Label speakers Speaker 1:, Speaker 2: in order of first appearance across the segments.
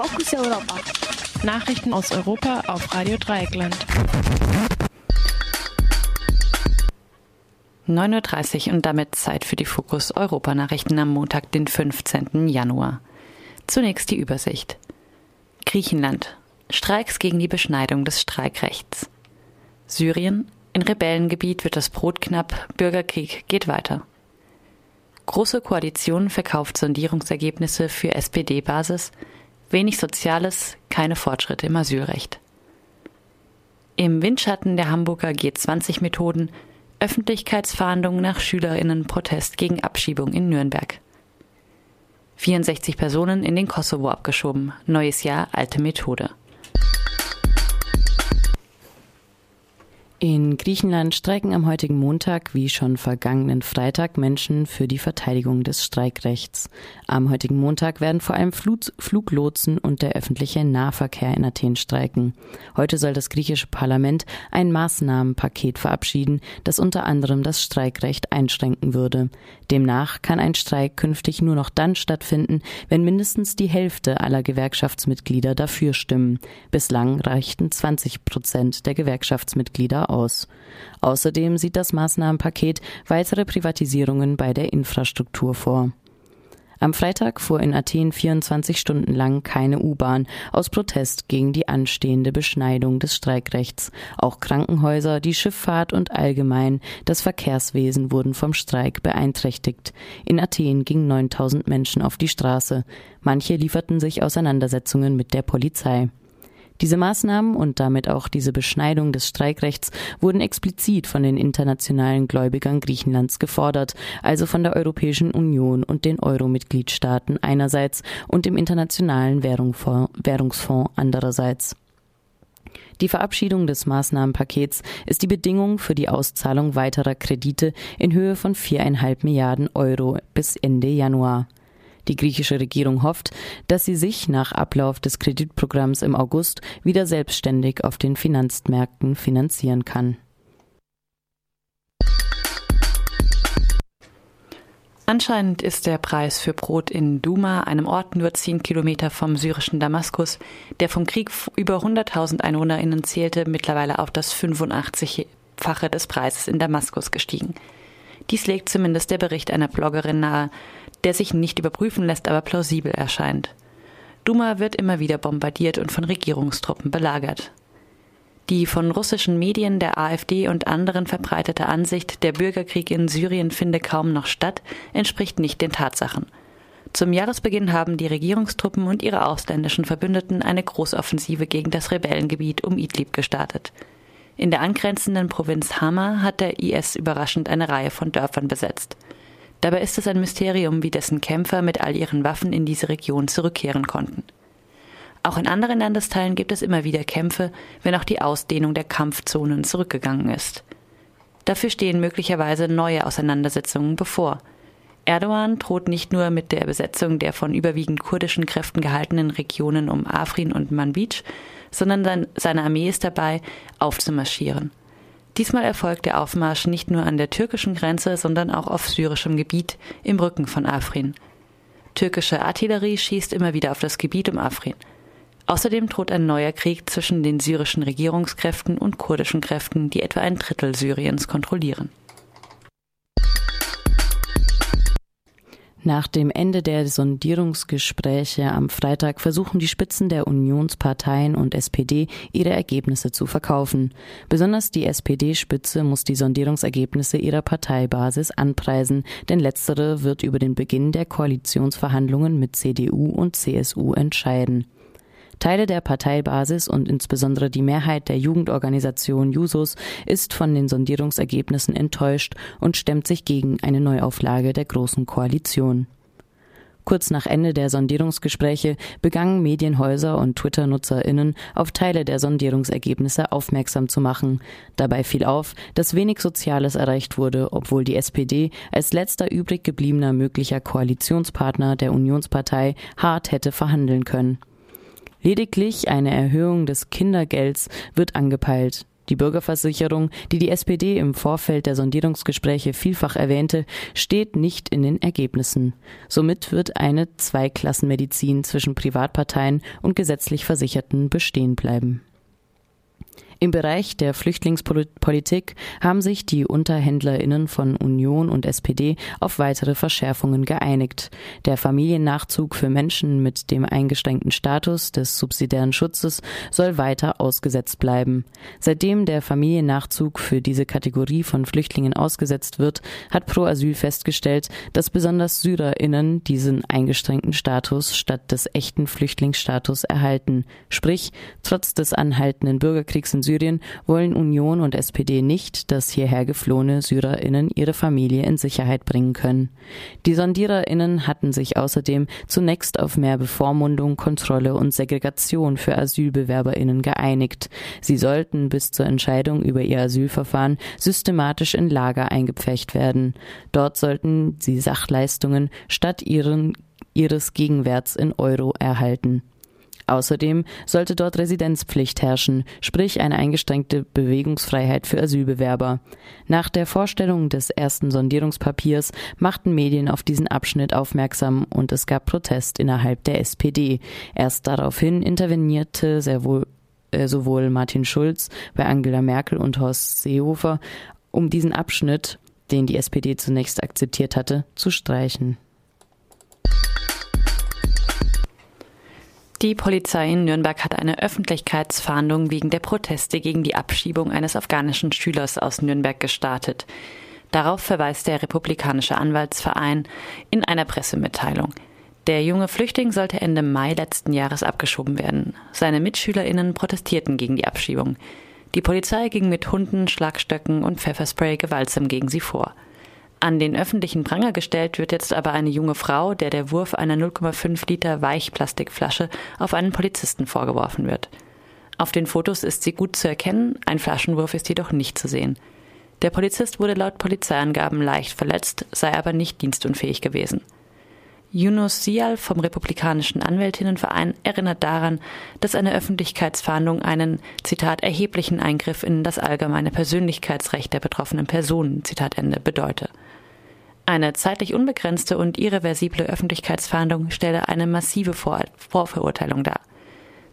Speaker 1: Fokus Europa.
Speaker 2: Nachrichten aus Europa auf Radio Dreieckland.
Speaker 3: 9.30 Uhr und damit Zeit für die Fokus Europa Nachrichten am Montag, den 15. Januar. Zunächst die Übersicht. Griechenland. Streiks gegen die Beschneidung des Streikrechts. Syrien. In Rebellengebiet wird das Brot knapp, Bürgerkrieg geht weiter. Große Koalition verkauft Sondierungsergebnisse für SPD-Basis, wenig Soziales, keine Fortschritte im Asylrecht. Im Windschatten der Hamburger G20-Methoden Öffentlichkeitsfahndung nach Schülerinnenprotest gegen Abschiebung in Nürnberg. 64 Personen in den Kosovo abgeschoben. Neues Jahr, alte Methode.
Speaker 4: In Griechenland streiken am heutigen Montag wie schon vergangenen Freitag Menschen für die Verteidigung des Streikrechts. Am heutigen Montag werden vor allem Flug Fluglotsen und der öffentliche Nahverkehr in Athen streiken. Heute soll das griechische Parlament ein Maßnahmenpaket verabschieden, das unter anderem das Streikrecht einschränken würde. Demnach kann ein Streik künftig nur noch dann stattfinden, wenn mindestens die Hälfte aller Gewerkschaftsmitglieder dafür stimmen. Bislang reichten 20 Prozent der Gewerkschaftsmitglieder aus. Außerdem sieht das Maßnahmenpaket weitere Privatisierungen bei der Infrastruktur vor. Am Freitag fuhr in Athen 24 Stunden lang keine U-Bahn aus Protest gegen die anstehende Beschneidung des Streikrechts. Auch Krankenhäuser, die Schifffahrt und allgemein das Verkehrswesen wurden vom Streik beeinträchtigt. In Athen gingen 9000 Menschen auf die Straße. Manche lieferten sich Auseinandersetzungen mit der Polizei. Diese Maßnahmen und damit auch diese Beschneidung des Streikrechts wurden explizit von den internationalen Gläubigern Griechenlands gefordert, also von der Europäischen Union und den Euro-Mitgliedstaaten einerseits und dem Internationalen Währungsfonds andererseits. Die Verabschiedung des Maßnahmenpakets ist die Bedingung für die Auszahlung weiterer Kredite in Höhe von viereinhalb Milliarden Euro bis Ende Januar. Die griechische Regierung hofft, dass sie sich nach Ablauf des Kreditprogramms im August wieder selbstständig auf den Finanzmärkten finanzieren kann.
Speaker 3: Anscheinend ist der Preis für Brot in Duma, einem Ort nur zehn Kilometer vom syrischen Damaskus, der vom Krieg über 100.000 EinwohnerInnen zählte, mittlerweile auf das 85-fache des Preises in Damaskus gestiegen. Dies legt zumindest der Bericht einer Bloggerin nahe, der sich nicht überprüfen lässt, aber plausibel erscheint. Duma wird immer wieder bombardiert und von Regierungstruppen belagert. Die von russischen Medien, der AfD und anderen verbreitete Ansicht, der Bürgerkrieg in Syrien finde kaum noch statt, entspricht nicht den Tatsachen. Zum Jahresbeginn haben die Regierungstruppen und ihre ausländischen Verbündeten eine Großoffensive gegen das Rebellengebiet um Idlib gestartet. In der angrenzenden Provinz Hama hat der IS überraschend eine Reihe von Dörfern besetzt. Dabei ist es ein Mysterium, wie dessen Kämpfer mit all ihren Waffen in diese Region zurückkehren konnten. Auch in anderen Landesteilen gibt es immer wieder Kämpfe, wenn auch die Ausdehnung der Kampfzonen zurückgegangen ist. Dafür stehen möglicherweise neue Auseinandersetzungen bevor. Erdogan droht nicht nur mit der Besetzung der von überwiegend kurdischen Kräften gehaltenen Regionen um Afrin und Manbij, sondern seine Armee ist dabei, aufzumarschieren. Diesmal erfolgt der Aufmarsch nicht nur an der türkischen Grenze, sondern auch auf syrischem Gebiet im Rücken von Afrin. Türkische Artillerie schießt immer wieder auf das Gebiet um Afrin. Außerdem droht ein neuer Krieg zwischen den syrischen Regierungskräften und kurdischen Kräften, die etwa ein Drittel Syriens kontrollieren.
Speaker 4: Nach dem Ende der Sondierungsgespräche am Freitag versuchen die Spitzen der Unionsparteien und SPD ihre Ergebnisse zu verkaufen. Besonders die SPD-Spitze muss die Sondierungsergebnisse ihrer Parteibasis anpreisen, denn letztere wird über den Beginn der Koalitionsverhandlungen mit CDU und CSU entscheiden. Teile der Parteibasis und insbesondere die Mehrheit der Jugendorganisation Jusos ist von den Sondierungsergebnissen enttäuscht und stemmt sich gegen eine Neuauflage der Großen Koalition. Kurz nach Ende der Sondierungsgespräche begannen Medienhäuser und Twitter-NutzerInnen auf Teile der Sondierungsergebnisse aufmerksam zu machen. Dabei fiel auf, dass wenig Soziales erreicht wurde, obwohl die SPD als letzter übrig gebliebener möglicher Koalitionspartner der Unionspartei hart hätte verhandeln können. Lediglich eine Erhöhung des Kindergelds wird angepeilt. Die Bürgerversicherung, die die SPD im Vorfeld der Sondierungsgespräche vielfach erwähnte, steht nicht in den Ergebnissen. Somit wird eine Zweiklassenmedizin zwischen Privatparteien und gesetzlich Versicherten bestehen bleiben. Im Bereich der Flüchtlingspolitik haben sich die Unterhändlerinnen von Union und SPD auf weitere Verschärfungen geeinigt. Der Familiennachzug für Menschen mit dem eingeschränkten Status des subsidiären Schutzes soll weiter ausgesetzt bleiben. Seitdem der Familiennachzug für diese Kategorie von Flüchtlingen ausgesetzt wird, hat Pro Asyl festgestellt, dass besonders Syrerinnen diesen eingeschränkten Status statt des echten Flüchtlingsstatus erhalten. Sprich, trotz des anhaltenden Bürgerkriegs in Syrien wollen Union und SPD nicht, dass hierher geflohene SyrerInnen ihre Familie in Sicherheit bringen können. Die SondiererInnen hatten sich außerdem zunächst auf mehr Bevormundung, Kontrolle und Segregation für AsylbewerberInnen geeinigt. Sie sollten bis zur Entscheidung über ihr Asylverfahren systematisch in Lager eingepfercht werden. Dort sollten sie Sachleistungen statt ihren ihres Gegenwerts in Euro erhalten. Außerdem sollte dort Residenzpflicht herrschen, sprich eine eingeschränkte Bewegungsfreiheit für Asylbewerber. Nach der Vorstellung des ersten Sondierungspapiers machten Medien auf diesen Abschnitt aufmerksam und es gab Protest innerhalb der SPD. Erst daraufhin intervenierte sehr wohl äh, sowohl Martin Schulz bei Angela Merkel und Horst Seehofer, um diesen Abschnitt, den die SPD zunächst akzeptiert hatte, zu streichen.
Speaker 3: Die Polizei in Nürnberg hat eine Öffentlichkeitsfahndung wegen der Proteste gegen die Abschiebung eines afghanischen Schülers aus Nürnberg gestartet. Darauf verweist der Republikanische Anwaltsverein in einer Pressemitteilung. Der junge Flüchtling sollte Ende Mai letzten Jahres abgeschoben werden. Seine MitschülerInnen protestierten gegen die Abschiebung. Die Polizei ging mit Hunden, Schlagstöcken und Pfefferspray gewaltsam gegen sie vor. An den öffentlichen Pranger gestellt wird jetzt aber eine junge Frau, der der Wurf einer 0,5 Liter Weichplastikflasche auf einen Polizisten vorgeworfen wird. Auf den Fotos ist sie gut zu erkennen, ein Flaschenwurf ist jedoch nicht zu sehen. Der Polizist wurde laut Polizeiangaben leicht verletzt, sei aber nicht dienstunfähig gewesen. Yunus Sial vom Republikanischen Anwältinnenverein erinnert daran, dass eine Öffentlichkeitsfahndung einen, Zitat, erheblichen Eingriff in das allgemeine Persönlichkeitsrecht der betroffenen Personen, Zitat Ende, bedeute. Eine zeitlich unbegrenzte und irreversible Öffentlichkeitsfahndung stelle eine massive Vor Vorverurteilung dar.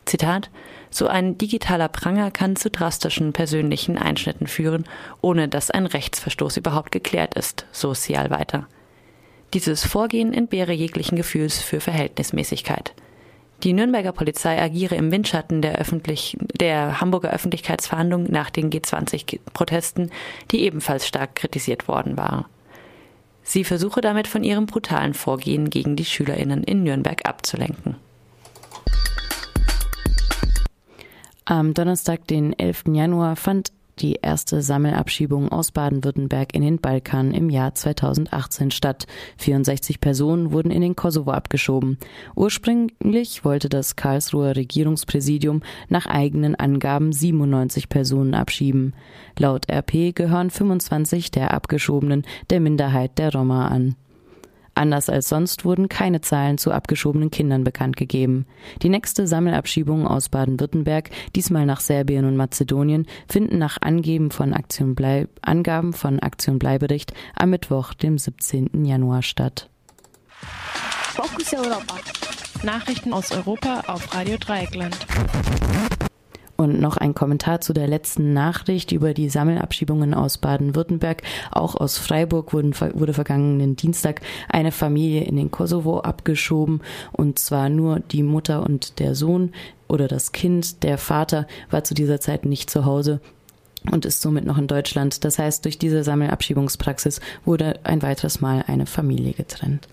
Speaker 3: Zitat So ein digitaler Pranger kann zu drastischen persönlichen Einschnitten führen, ohne dass ein Rechtsverstoß überhaupt geklärt ist, so Sial weiter. Dieses Vorgehen entbehre jeglichen Gefühls für Verhältnismäßigkeit. Die Nürnberger Polizei agiere im Windschatten der, öffentlich, der Hamburger Öffentlichkeitsverhandlung nach den G20-Protesten, die ebenfalls stark kritisiert worden waren. Sie versuche damit von ihrem brutalen Vorgehen gegen die Schülerinnen in Nürnberg abzulenken.
Speaker 4: Am Donnerstag, den 11. Januar, fand die erste Sammelabschiebung aus Baden-Württemberg in den Balkan im Jahr 2018 statt. 64 Personen wurden in den Kosovo abgeschoben. Ursprünglich wollte das Karlsruher Regierungspräsidium nach eigenen Angaben 97 Personen abschieben. Laut RP gehören 25 der Abgeschobenen der Minderheit der Roma an. Anders als sonst wurden keine Zahlen zu abgeschobenen Kindern bekannt gegeben. Die nächste Sammelabschiebung aus Baden-Württemberg, diesmal nach Serbien und Mazedonien, finden nach Angeben von Aktion Blei Angaben von Aktion Bleibericht am Mittwoch, dem 17. Januar statt.
Speaker 2: Fokus Europa. Nachrichten aus Europa auf Radio Dreieckland.
Speaker 4: Und noch ein Kommentar zu der letzten Nachricht über die Sammelabschiebungen aus Baden-Württemberg. Auch aus Freiburg wurden, wurde vergangenen Dienstag eine Familie in den Kosovo abgeschoben. Und zwar nur die Mutter und der Sohn oder das Kind. Der Vater war zu dieser Zeit nicht zu Hause und ist somit noch in Deutschland. Das heißt, durch diese Sammelabschiebungspraxis wurde ein weiteres Mal eine Familie getrennt.